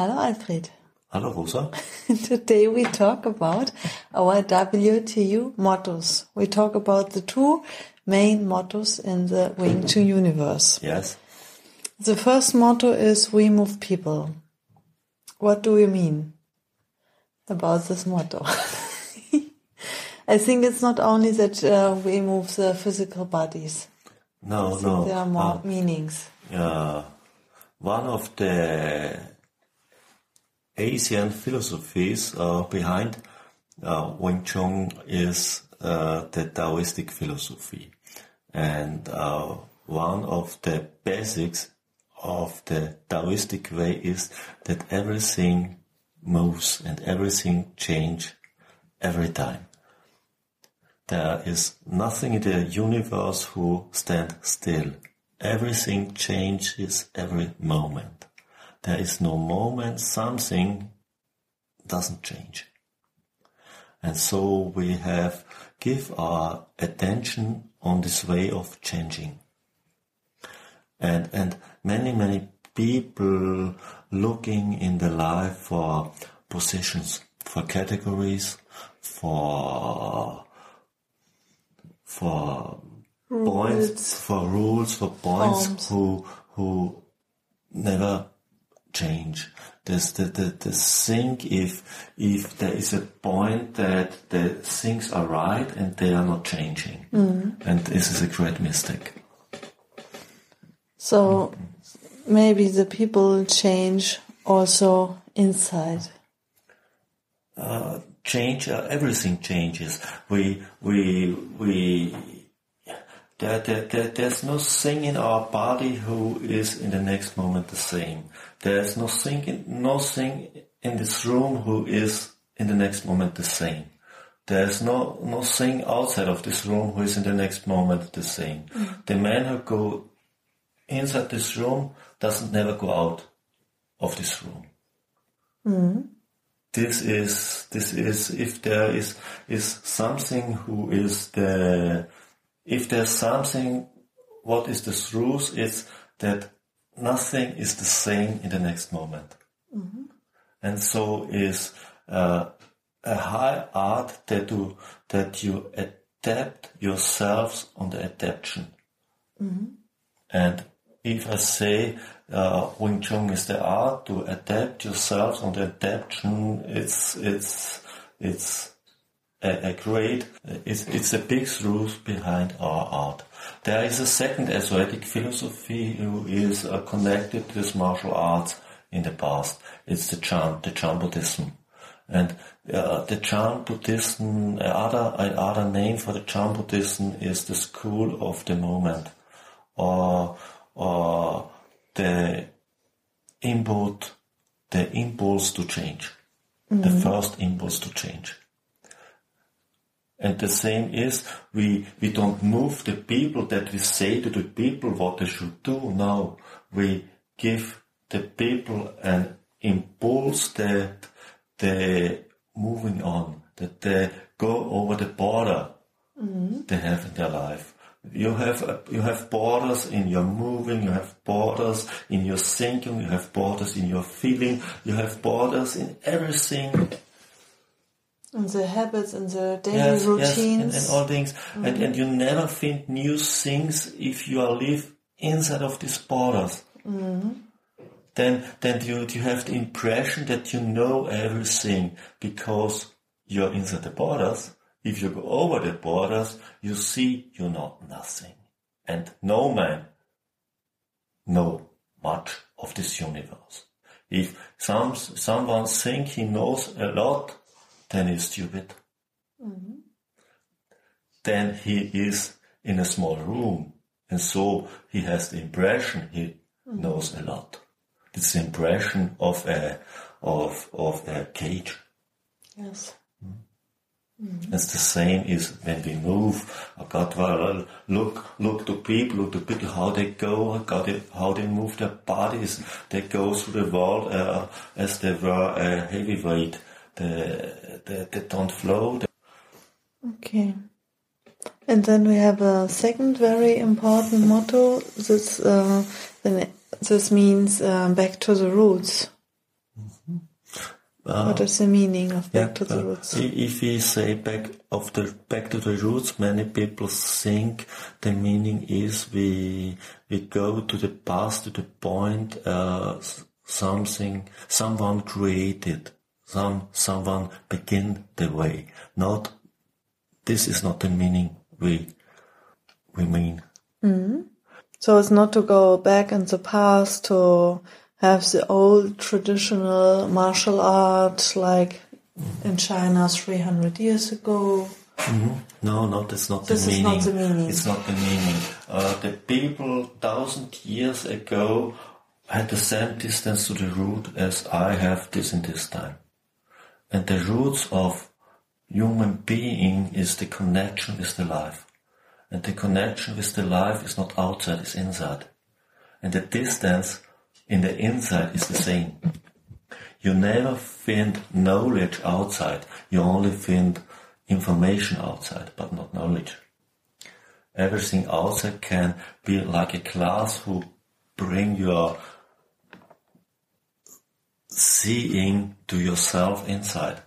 Hello, Alfred. Hello, Rosa. Today we talk about our WTU mottos. We talk about the two main mottos in the WingTsun universe. Yes. The first motto is We Move People. What do you mean about this motto? I think it's not only that uh, we move the physical bodies. No, I no. There are more uh, meanings. uh, one of the Asian philosophies uh, behind uh, WingTsun is uh, the Taoistic philosophy. And one of the basics of the Taoistic way is that everything moves and everything change every time. There is nothing in the universe who stand still. Everything changes every moment. There is no moment something doesn't change. And so we have give our attention on this way of changing. And, and many, many people looking in the life for positions, for categories, for, for points, for rules, for points Forms. who, who never change. There's the, the, the think if, if there is a point that the things are right and they are not changing. And this is a great mistake. So maybe the people change also inside. change uh, everything changes we we we there, there, there, there's no thing in our body who is in the next moment the same. There's no thing in, no thing in this room who is in the next moment the same. There's no no thing outside of this room who is in the next moment the same. Mm. The man who go inside this room doesn't never go out of this room. Mm. This is this is if there is is something who is the if there's something what is the truth is that nothing is the same in the next moment. And so is uh, a high art that you that you adapt yourselves on the adaptation. And if I say uh, WingTsun is the art to adapt yourselves on the adaptation, it's it's it's a, a great it's it's a big truth behind our art. There is a second Asiatic philosophy who is uh, connected to this martial arts in the past. It's the Chan the Chan Buddhism. And uh, the Chan Buddhism, another, another name for the Chan Buddhism is the school of the moment or or the input, the impulse to change, the first impulse to change. And the same is we we don't move the people that we say to the people what they should do. No, we give the people an impulse that they moving on, that they go over the border they have in their life. You have uh, you have borders in your moving, you have borders in your thinking, you have borders in your feeling, you have borders in everything. And the habits and the daily Yes, yes, routines. and, and all things. And, mm-hmm. and you never find new things if you are live inside of these borders. Mm-hmm. Then, then you, you have the impression that you know everything because you're inside the borders. If you go over the borders, you see you know nothing. And no man know much of this universe. If some, someone think he knows a lot, then he's stupid. Mm-hmm. Then he is in a small room, and so he has the impression he mm-hmm. knows a lot. It's the impression of a of, of a cage. Yes. Hmm? Mm-hmm. It's the same is when we move. Oh I got well, look, look to people, look to people how they go, oh got it, how they move their bodies. They go through the world uh, as they were a heavyweight. They, they, they don't flow. Okay. And then we have a second very important motto. This uh, this means uh, back to the roots. what is the meaning of back to the uh, roots? If we say back of the back to the roots, many people think the meaning is we we go to the past to the point uh, something someone created, some someone begin the way. Not this is not the meaning we we mean. So it's not to go back in the past to have the old traditional martial art like in China 300 years ago. No, no, that's not This the is meaning. not the meaning. It's not the meaning. Uh, the people thousand years ago had the same distance to the root as I have this in this time. And the roots of human being is the connection with the life. And the connection with the life is not outside, it's inside. And the distance in the inside is the same. You never find knowledge outside. You only find information outside, but not knowledge. Everything outside can be like a class who bring your seeing to yourself inside.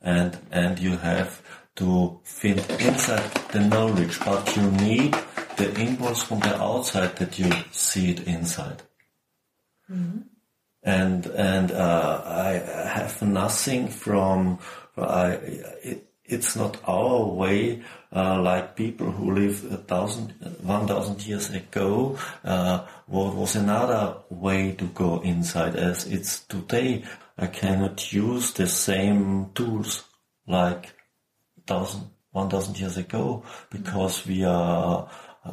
And, and you have to find inside the knowledge, but you need the impulse from the outside that you see it inside and and uh, I have nothing from I. It, it's not our way, uh, like people who live a thousand, one thousand years ago. Uh, what was another way to go inside? As it's today, I cannot use the same tools like thousand, one thousand years ago because we are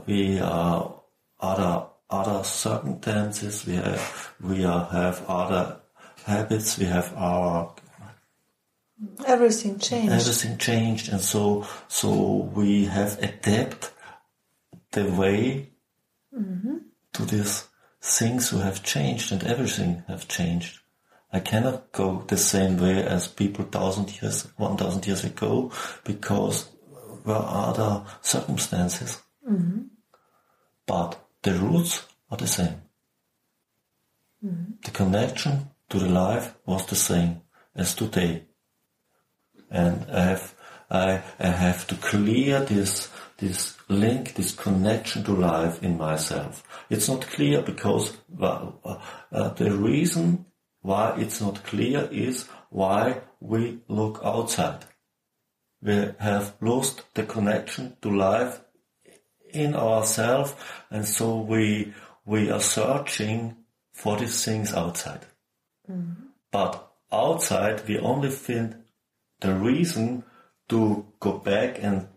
we are other other circumstances. We have we are, have other habits. We have our Everything changed. everything changed, and so so we have adapt the way mm-hmm. to these things who have changed, and everything have changed. I cannot go the same way as people thousand years, one thousand years ago, because there are other circumstances. Mm-hmm. But the roots are the same. Mm-hmm. The connection to the life was the same as today. And I have, I, I have to clear this, this link, this connection to life in myself. It's not clear because well, uh, uh, the reason why it's not clear is why we look outside. We have lost the connection to life in ourselves and so we we are searching for these things outside. But outside we only find the reason to go back and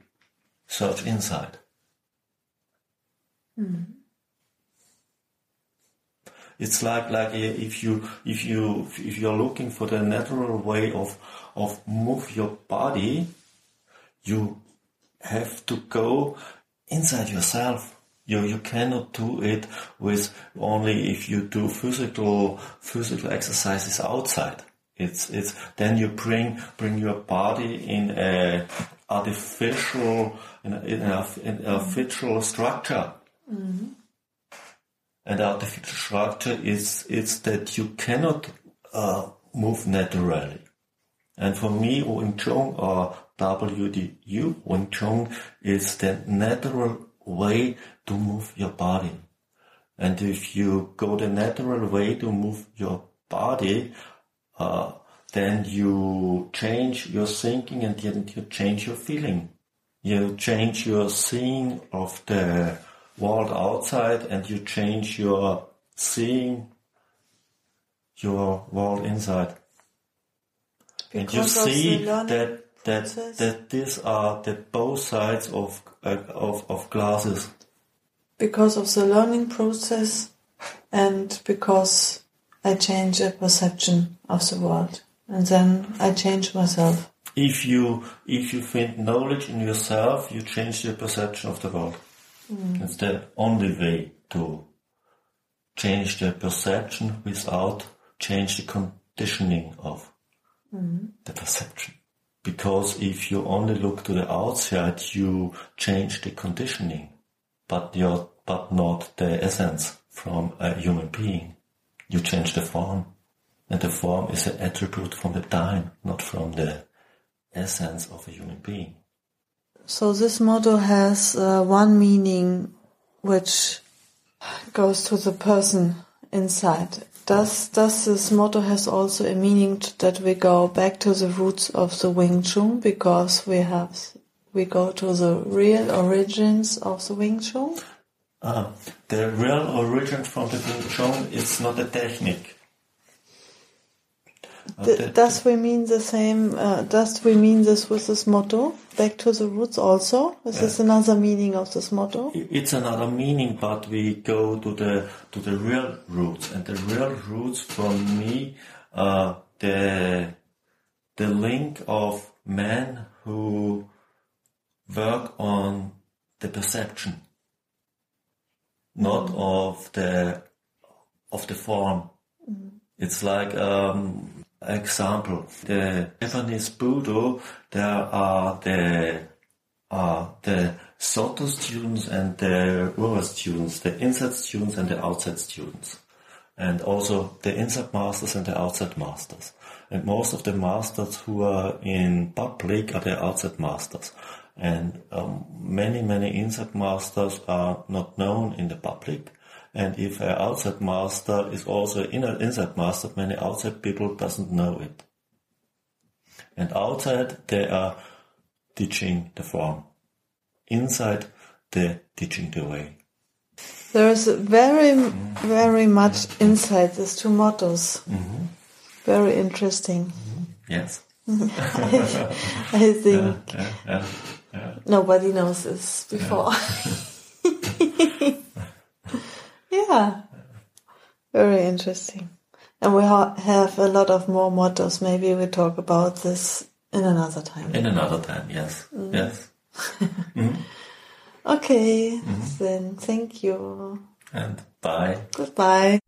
search inside. Hmm. It's like like eh, if you if you if you're looking for the natural way of of move your body, you have to go inside yourself. You you cannot do it with only if you do physical physical exercises outside. It's it's then you bring bring your body in a artificial in a, in a, in a artificial structure. And artificial structure is it's that you cannot uh, move naturally. And for me, WingTsun or WTU, Wing Chun is the natural way to move your body. And if you go the natural way to move your body, uh, then you change your thinking and then you change your feeling. You change your seeing of the world outside and you change your seeing your world inside. And you Because of the see that that process? that these are the both sides of uh, of of glasses. because of the learning process and because I change the perception of the world, and then I change myself. If you if you find knowledge in yourself, you change the perception of the world. Mm. It's the only way to change the perception without change the conditioning of mm. the perception. Because if you only look to the outside, you change the conditioning, but your but not the essence from a human being. You change the form, and the form is an attribute from the time, not from the essence of a human being. So this motto has uh, one meaning, which goes to the person inside. Does does this motto has also a meaning that we go back to the roots of the WingTsun because we have we go to the real origins of the WingTsun? Uh, the real origin from the Chun is not a technique. Uh, Th- the- does we mean the same? Uh, does we mean this with this motto? Back to the roots also? Is this another meaning of this motto? it's another meaning, but we go to the to the real roots, and the real roots for me are the the link of men who work on the perception, not of the of the form. It's like um, example the Japanese Budo. There are the are the Soto students and the Ura students, the inside students and the outside students, and also the inside masters and the outside masters. And most of the masters who are in public are the outside masters. And um, many, many inside masters are not known in the public. And if an outside master is also an inner inside master, many outside people doesn't know it. And outside they are teaching the form. Inside, they're teaching the way. There is very, very much inside these two mottos. Very interesting. Yes. I think Yeah, yeah, yeah. Nobody knows this before. yeah, very interesting. And we ha- have a lot of more mottos. Maybe we talk about this in another time. In another time, yes. Mm. Yes. Mm-hmm. Okay, mm-hmm. then thank you. And bye. Goodbye.